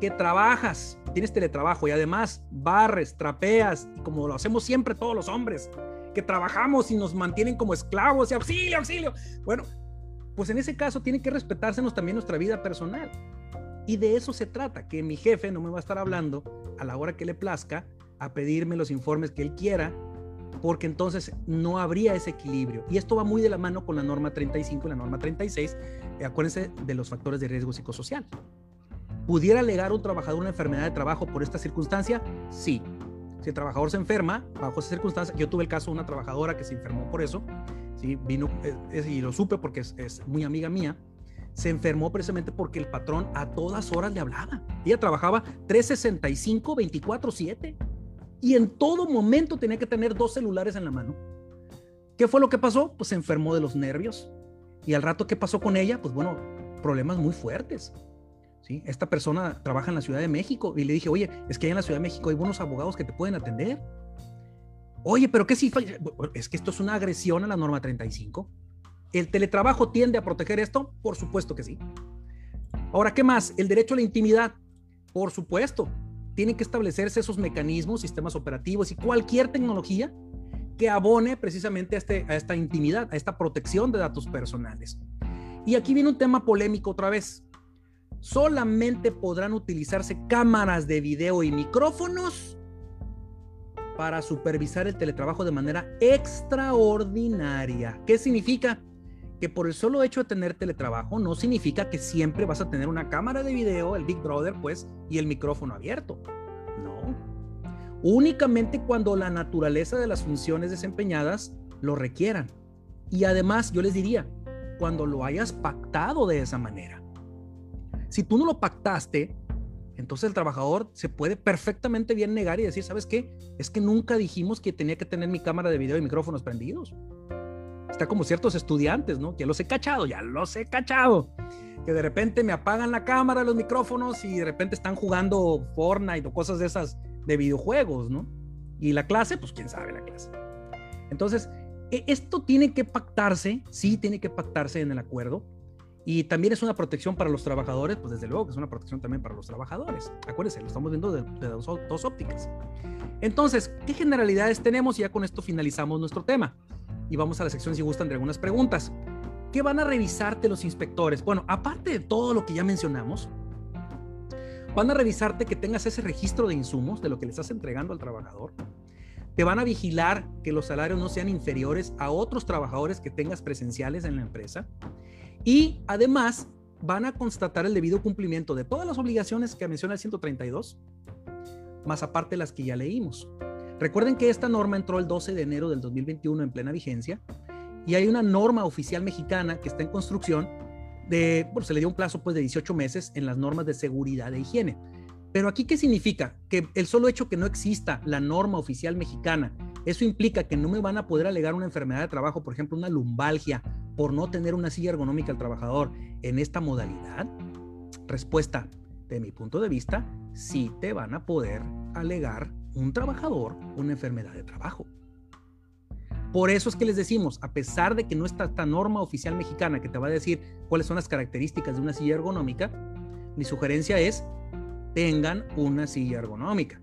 que trabajas, tienes teletrabajo y además barres, trapeas, como lo hacemos siempre todos los hombres, que trabajamos y nos mantienen como esclavos y auxilio, auxilio. Bueno, pues en ese caso tiene que respetársenos también nuestra vida personal. Y de eso se trata, que mi jefe no me va a estar hablando a la hora que le plazca a pedirme los informes que él quiera, porque entonces no habría ese equilibrio. Y esto va muy de la mano con la norma 35 y la norma 36. Eh, acuérdense de los factores de riesgo psicosocial. ¿Pudiera alegar un trabajador una enfermedad de trabajo por esta circunstancia? Sí. Si el trabajador se enferma bajo esa circunstancia, yo tuve el caso de una trabajadora que se enfermó por eso, ¿sí? Vino, eh, y lo supe porque es, muy amiga mía, se enfermó precisamente porque el patrón a todas horas le hablaba. Ella trabajaba 365, 24, 7. Y en todo momento tenía que tener dos celulares en la mano. ¿Qué fue lo que pasó? Pues se enfermó de los nervios. Y al rato, ¿qué pasó con ella? Pues bueno, problemas muy fuertes. ¿sí? Esta persona trabaja en la Ciudad de México y le dije, oye, es que allá en la Ciudad de México hay buenos abogados que te pueden atender. Oye, pero ¿qué si es que esto es una agresión a la norma 35? ¿El teletrabajo tiende a proteger esto? Por supuesto que sí. Ahora, ¿qué más? El derecho a la intimidad. Por supuesto. Tienen que establecerse esos mecanismos, sistemas operativos y cualquier tecnología que abone precisamente a, este, a esta intimidad, a esta protección de datos personales. Y aquí viene un tema polémico otra vez. Solamente podrán utilizarse cámaras de video y micrófonos para supervisar el teletrabajo de manera extraordinaria. ¿Qué significa? Que por el solo hecho de tener teletrabajo no significa que siempre vas a tener una cámara de video, el Big Brother, pues, y el micrófono abierto. No. Únicamente cuando la naturaleza de las funciones desempeñadas lo requieran. Y además, yo les diría, cuando lo hayas pactado de esa manera. Si tú no lo pactaste, entonces el trabajador se puede perfectamente bien negar y decir, ¿sabes qué? Es que nunca dijimos que tenía que tener mi cámara de video y micrófonos prendidos. Está como ciertos estudiantes, ¿no? Que los he cachado, ya los he cachado. Que de repente me apagan la cámara, los micrófonos y de repente están jugando Fortnite o cosas de esas de videojuegos, ¿no? Y la clase, pues quién sabe la clase. Entonces, e, esto tiene que pactarse, sí tiene que pactarse en el acuerdo, y también es una protección para los trabajadores, pues desde luego que es una protección también para los trabajadores. Acuérdense, lo estamos viendo de, dos, ópticas. Entonces, ¿qué generalidades tenemos? Y ya con esto finalizamos nuestro tema. Y vamos a la sección si gustan de algunas preguntas. ¿Qué van a revisarte los inspectores? Bueno, aparte de todo lo que ya mencionamos, van a revisarte que tengas ese registro de insumos de lo que le estás entregando al trabajador. Te van a vigilar que los salarios no sean inferiores a otros trabajadores que tengas presenciales en la empresa y además van a constatar el debido cumplimiento de todas las obligaciones que menciona el 132, más aparte las que ya leímos. Recuerden que esta norma entró el 12 de enero del 2021 en plena vigencia y hay una norma oficial mexicana que está en construcción de, bueno, se le dio un plazo pues de 18 meses en las normas de seguridad e higiene. Pero aquí, ¿qué significa? Que el solo hecho que no exista la norma oficial mexicana, eso implica que no me van a poder alegar una enfermedad de trabajo, por ejemplo, una lumbalgia por no tener una silla ergonómica al trabajador en esta modalidad? Respuesta, de mi punto de vista, sí te van a poder alegar un trabajador una enfermedad de trabajo. Por eso es que les decimos, a pesar de que no está esta norma oficial mexicana que te va a decir cuáles son las características de una silla ergonómica, mi sugerencia es tengan una silla ergonómica,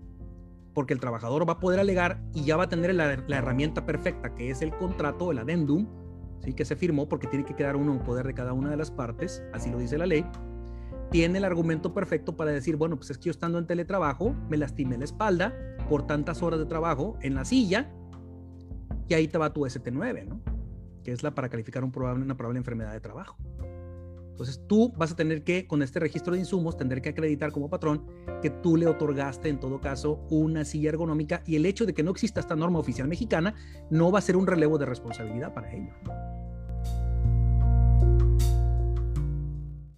porque el trabajador va a poder alegar y ya va a tener la, herramienta perfecta, que es el contrato, el adendum, que se firmó porque tiene que quedar uno en poder de cada una de las partes, así lo dice la ley, tiene el argumento perfecto para decir, bueno, pues es que yo estando en teletrabajo, me lastimé la espalda por tantas horas de trabajo en la silla, y ahí te va tu ST9, ¿no? Que es la para calificar un probable, una probable enfermedad de trabajo. Entonces tú vas a tener que, con este registro de insumos, tener que acreditar como patrón que tú le otorgaste en todo caso una silla ergonómica y el hecho de que no exista esta norma oficial mexicana no va a ser un relevo de responsabilidad para ello.